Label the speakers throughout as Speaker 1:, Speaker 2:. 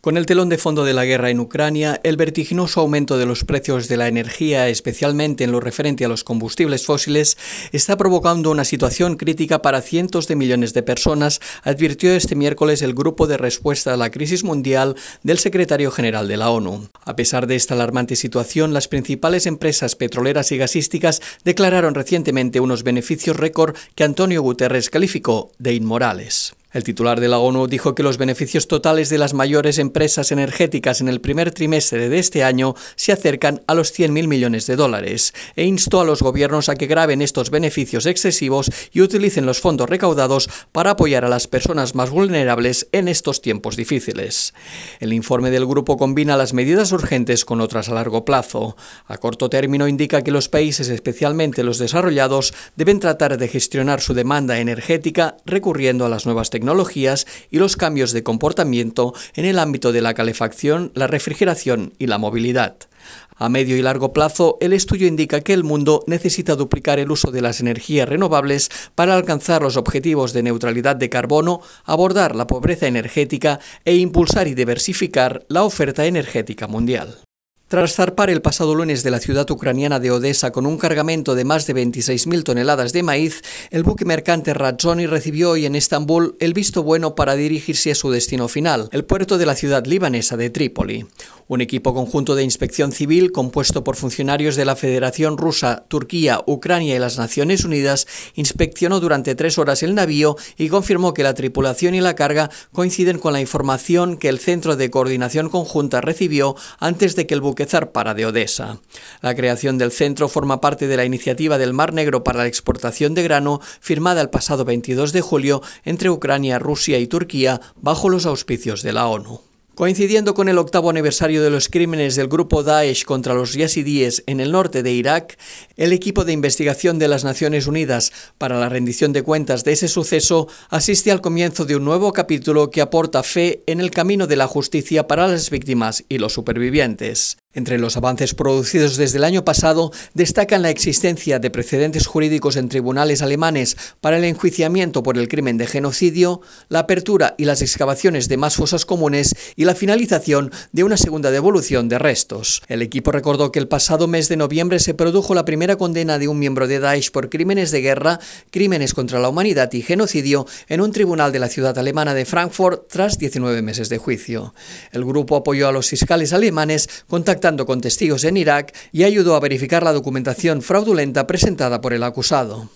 Speaker 1: Con el telón de fondo de la guerra en Ucrania, el vertiginoso aumento de los precios de la energía, especialmente en lo referente a los combustibles fósiles, está provocando una situación crítica para cientos de millones de personas, advirtió este miércoles el Grupo de Respuesta a la Crisis Mundial del Secretario General de la ONU. A pesar de esta alarmante situación, las principales empresas petroleras y gasísticas declararon recientemente unos beneficios récord que Antonio Guterres calificó de inmorales. El titular de la ONU dijo que los beneficios totales de las mayores empresas energéticas en el primer trimestre de este año se acercan a los 100.000 millones de dólares e instó a los gobiernos a que graben estos beneficios excesivos y utilicen los fondos recaudados para apoyar a las personas más vulnerables en estos tiempos difíciles. El informe del grupo combina las medidas urgentes con otras a largo plazo. A corto término indica que los países, especialmente los desarrollados, deben tratar de gestionar su demanda energética recurriendo a las nuevas tecnologías y los cambios de comportamiento en el ámbito de la calefacción, la refrigeración y la movilidad. A medio y largo plazo, el estudio indica que el mundo necesita duplicar el uso de las energías renovables para alcanzar los objetivos de neutralidad de carbono, abordar la pobreza energética e impulsar y diversificar la oferta energética mundial. Tras zarpar el pasado lunes de la ciudad ucraniana de Odessa con un cargamento de más de 26.000 toneladas de maíz, el buque mercante Razzoni recibió hoy en Estambul el visto bueno para dirigirse a su destino final, el puerto de la ciudad libanesa de Trípoli. Un equipo conjunto de inspección civil compuesto por funcionarios de la Federación Rusa, Turquía, Ucrania y las Naciones Unidas inspeccionó durante tres horas el navío y confirmó que la tripulación y la carga coinciden con la información que el Centro de Coordinación Conjunta recibió antes de que el buque zarpara de Odessa. La creación del centro forma parte de la iniciativa del Mar Negro para la exportación de grano firmada el pasado 22 de julio entre Ucrania, Rusia y Turquía bajo los auspicios de la ONU. Coincidiendo con el octavo aniversario de los crímenes del grupo Daesh contra los yazidíes en el norte de Irak, el equipo de investigación de las Naciones Unidas para la rendición de cuentas de ese suceso asiste al comienzo de un nuevo capítulo que aporta fe en el camino de la justicia para las víctimas y los supervivientes. Entre los avances producidos desde el año pasado destacan la existencia de precedentes jurídicos en tribunales alemanes para el enjuiciamiento por el crimen de genocidio, la apertura y las excavaciones de más fosas comunes y la finalización de una segunda devolución de restos. El equipo recordó que el pasado mes de noviembre se produjo la primera condena de un miembro de Daesh por crímenes de guerra, crímenes contra la humanidad y genocidio en un tribunal de la ciudad alemana de Frankfurt tras 19 meses de juicio. El grupo apoyó a los fiscales alemanes contactando con testigos en Irak y ayudó a verificar la documentación fraudulenta presentada por el acusado.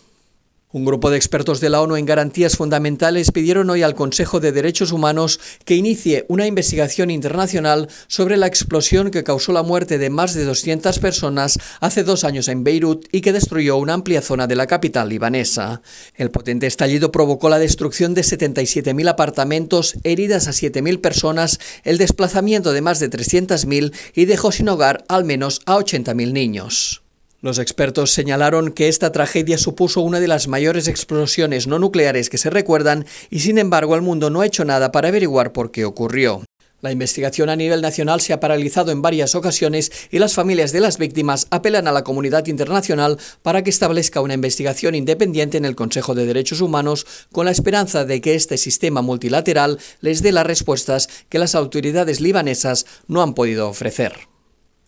Speaker 1: Un grupo de expertos de la ONU en garantías fundamentales pidieron hoy al Consejo de Derechos Humanos que inicie una investigación internacional sobre la explosión que causó la muerte de más de 200 personas hace dos años en Beirut y que destruyó una amplia zona de la capital libanesa. El potente estallido provocó la destrucción de 77.000 apartamentos, heridas a 7.000 personas, el desplazamiento de más de 300.000 y dejó sin hogar al menos a 80.000 niños. Los expertos señalaron que esta tragedia supuso una de las mayores explosiones no nucleares que se recuerdan y sin embargo el mundo no ha hecho nada para averiguar por qué ocurrió. La investigación a nivel nacional se ha paralizado en varias ocasiones y las familias de las víctimas apelan a la comunidad internacional para que establezca una investigación independiente en el Consejo de Derechos Humanos con la esperanza de que este sistema multilateral les dé las respuestas que las autoridades libanesas no han podido ofrecer.